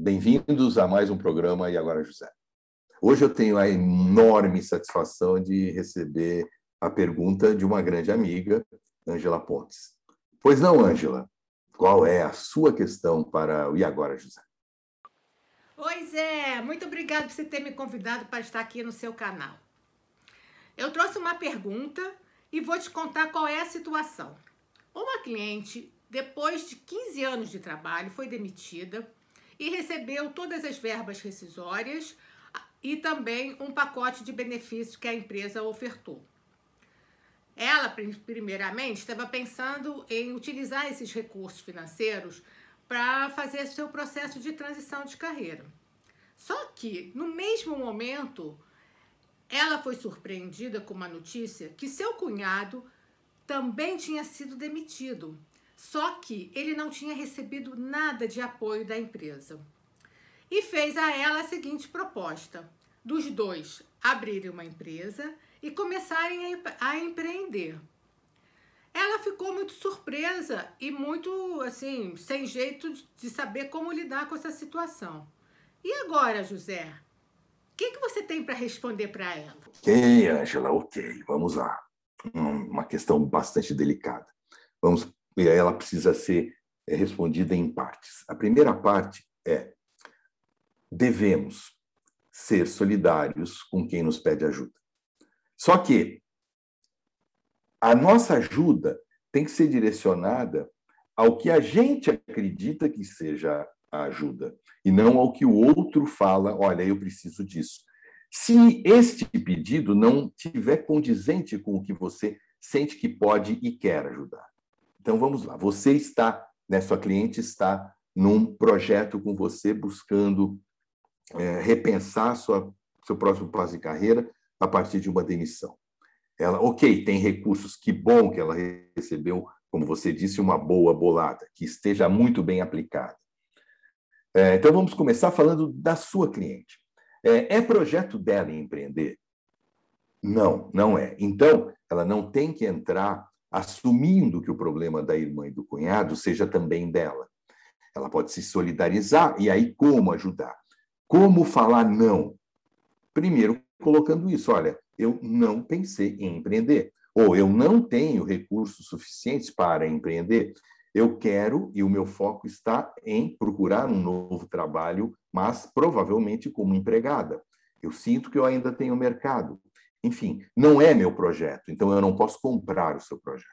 bem-vindos a mais um programa E Agora José. Hoje eu tenho a enorme satisfação de receber a pergunta de uma grande amiga, Ângela Pontes. Pois não, Ângela, qual é a sua questão para o E Agora José? Oi, Zé, muito obrigado por você ter me convidado para estar aqui no seu canal. Eu trouxe uma pergunta e vou te contar qual é a situação. Uma cliente, depois de 15 anos de trabalho, foi demitida e recebeu todas as verbas rescisórias e também um pacote de benefícios que a empresa ofertou. Ela, primeiramente, estava pensando em utilizar esses recursos financeiros para fazer seu processo de transição de carreira. Só que, no mesmo momento, ela foi surpreendida com uma notícia que seu cunhado também tinha sido demitido, só que ele não tinha recebido nada de apoio da empresa. E fez a ela a seguinte proposta: dos dois abrirem uma empresa e começarem a, empreender. Ela ficou muito surpresa e muito assim, sem jeito de saber como lidar com essa situação. E agora, José? O que, que você tem para responder para ela? Ok, Angela, ok, vamos lá. Uma questão bastante delicada. Vamos, ela precisa ser é, respondida em partes. A primeira parte é: devemos ser solidários com quem nos pede ajuda. Só que a nossa ajuda tem que ser direcionada ao que a gente acredita que seja a ajuda, e não ao que o outro fala, olha, eu preciso disso. Se este pedido não tiver condizente com o que você sente que pode e quer ajudar. Então vamos lá, você está, né, sua cliente está num projeto com você buscando é, repensar sua, seu próximo passo de carreira a partir de uma demissão. Ela, ok, tem recursos, que bom que ela recebeu, como você disse, uma boa bolada, que esteja muito bem aplicada. É, então vamos começar falando da sua cliente. É, é projeto dela empreender? Não, não é. Então, ela não tem que entrar assumindo que o problema da irmã e do cunhado seja também dela. Ela pode se solidarizar, e aí como ajudar? Como falar não? Primeiro, colocando isso: olha, eu não pensei em empreender, ou eu não tenho recursos suficientes para empreender. Eu quero e o meu foco está em procurar um novo trabalho, mas provavelmente como empregada. Eu sinto que eu ainda tenho mercado. Enfim, não é meu projeto, então eu não posso comprar o seu projeto.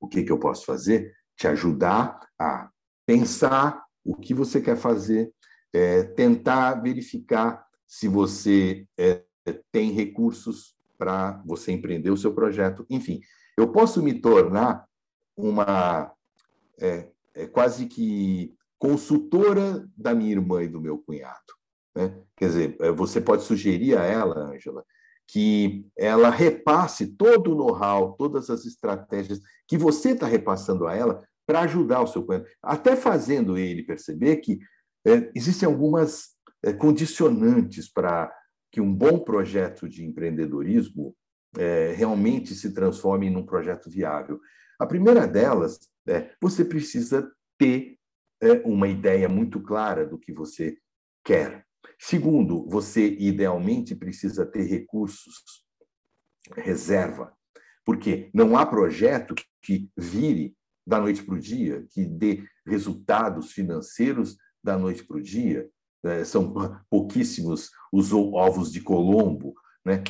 O que, que eu posso fazer? Te ajudar a pensar o que você quer fazer, é, tentar verificar se você é, tem recursos para você empreender o seu projeto. Enfim, eu posso me tornar uma é, é, quase que consultora da minha irmã e do meu cunhado. Né? Quer dizer, é, você pode sugerir a ela, Ângela, que ela repasse todo o know-how, todas as estratégias que você está repassando a ela para ajudar o seu cunhado, até fazendo ele perceber que é, existem algumas é, condicionantes para que um bom projeto de empreendedorismo é, realmente se transforme num projeto viável. A primeira delas é você precisa ter é, uma ideia muito clara do que você quer. Segundo, você idealmente precisa ter recursos, reserva, porque não há projeto que vire da noite para o dia, que dê resultados financeiros da noite para o dia, né? são pouquíssimos os ovos de Colombo, né?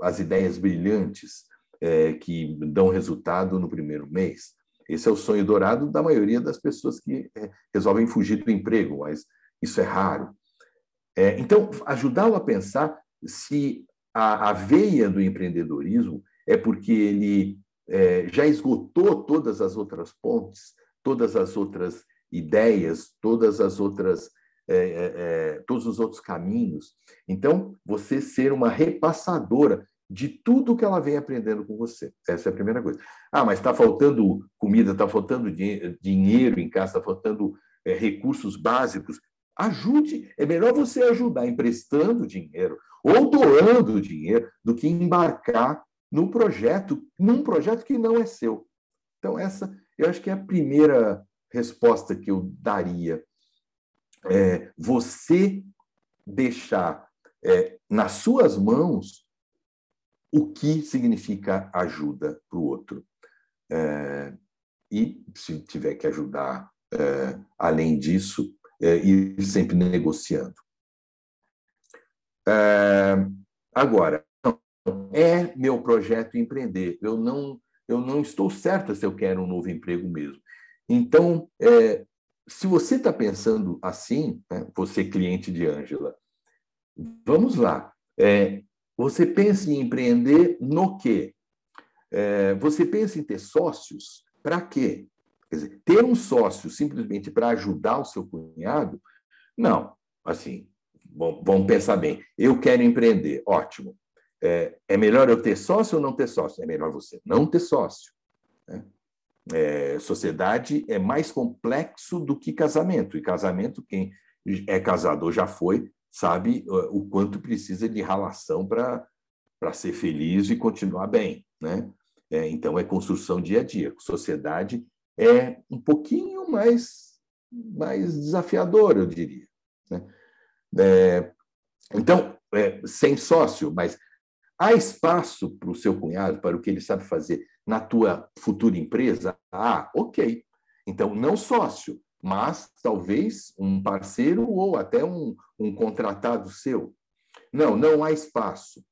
as ideias brilhantes é, que dão resultado no primeiro mês. Esse é o sonho dourado da maioria das pessoas que é, resolvem fugir do emprego, mas isso é raro. É, então, ajudá-lo a pensar se a, a, veia do empreendedorismo é porque ele é, já esgotou todas as outras pontes, todas as outras ideias, todas as outras, é, é, é, todos os outros caminhos. Então, você ser uma repassadora de tudo que ela vem aprendendo com você. Essa é a primeira coisa. Ah, mas está faltando comida, está faltando dinheiro em casa, está faltando é, recursos básicos. Ajude. É melhor você ajudar emprestando dinheiro ou doando dinheiro do que embarcar no projeto, num projeto que não é seu. Então, essa eu acho que é a primeira resposta que eu daria. é, você deixar é, nas suas mãos o que significa ajuda para o outro. É, e se tiver que ajudar é, além disso, é, ir sempre negociando. É, agora, é meu projeto empreender. Eu não, eu não estou certa se eu quero um novo emprego mesmo. Então, é, se você está pensando assim, né, você cliente de Ângela, vamos lá. É, você pensa em empreender no quê? É, você pensa em ter sócios? Para quê? Quer dizer, ter um sócio simplesmente para ajudar o seu cunhado? Não. Assim, bom, vamos pensar bem. Eu quero empreender. Ótimo. É, é, melhor eu ter sócio ou não ter sócio? É melhor você não ter sócio. Né? É, sociedade é mais complexo do que casamento. E casamento, quem é casado ou já foi, sabe o quanto precisa de relação para ser feliz e continuar bem. Né? É, então, é construção dia a dia. Sociedade é um pouquinho mais, mais desafiador, eu diria. Né? É, então, é, sem sócio, mas há espaço para o seu cunhado, para o que ele sabe fazer na tua futura empresa? Ah, ok. Então, não sócio, mas talvez um parceiro ou até um, um contratado seu. Não, não há espaço.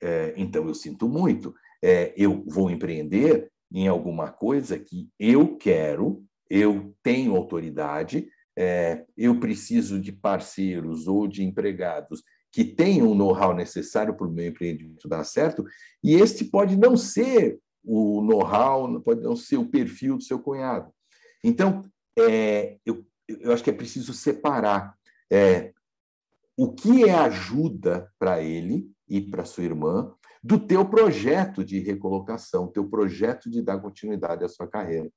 É, então, eu sinto muito. É, eu vou empreender em alguma coisa que eu quero, eu tenho autoridade, é, eu preciso de parceiros ou de empregados que tenham o know-how necessário para o meu empreendimento dar certo, e este pode não ser o know-how, pode não ser o perfil do seu cunhado. Então, é, eu, eu acho que é preciso separar é, o que é ajuda para ele e para sua irmã do teu projeto de recolocação, teu projeto de dar continuidade à sua carreira.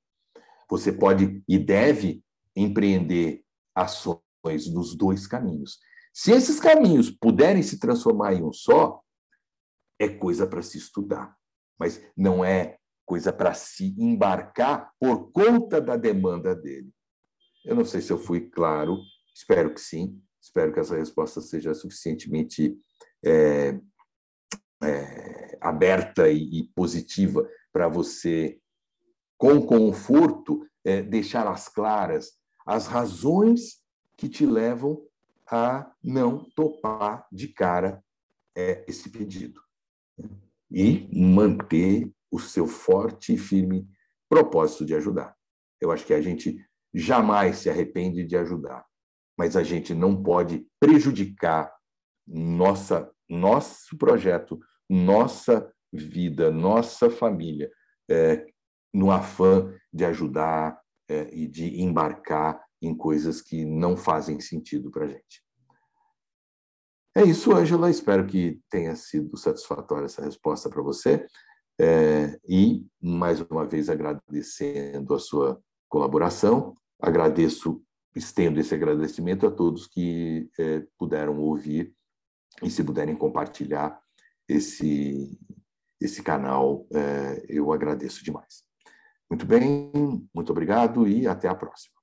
Você pode e deve empreender ações nos dois caminhos. Se esses caminhos puderem se transformar em um só, é coisa para se estudar, mas não é coisa para se embarcar por conta da demanda dele. Eu não sei se eu fui claro, espero que sim, espero que essa resposta seja suficientemente é, é, aberta e, e positiva para você, com conforto, é, deixar as claras as razões que te levam a não topar de cara é, esse pedido. E manter o seu forte e firme propósito de ajudar. Eu acho que a gente jamais se arrepende de ajudar, mas a gente não pode prejudicar nossa, nosso projeto, nossa vida, nossa família, é, no afã de ajudar é, e de embarcar em coisas que não fazem sentido para a gente. É isso, Angela. Espero que tenha sido satisfatória essa resposta para você. É, e, mais uma vez, agradecendo a sua colaboração, agradeço, estendo esse agradecimento a todos que é, puderam ouvir e, se puderem compartilhar esse, esse canal, é, eu agradeço demais. Muito bem, muito obrigado e até a próxima.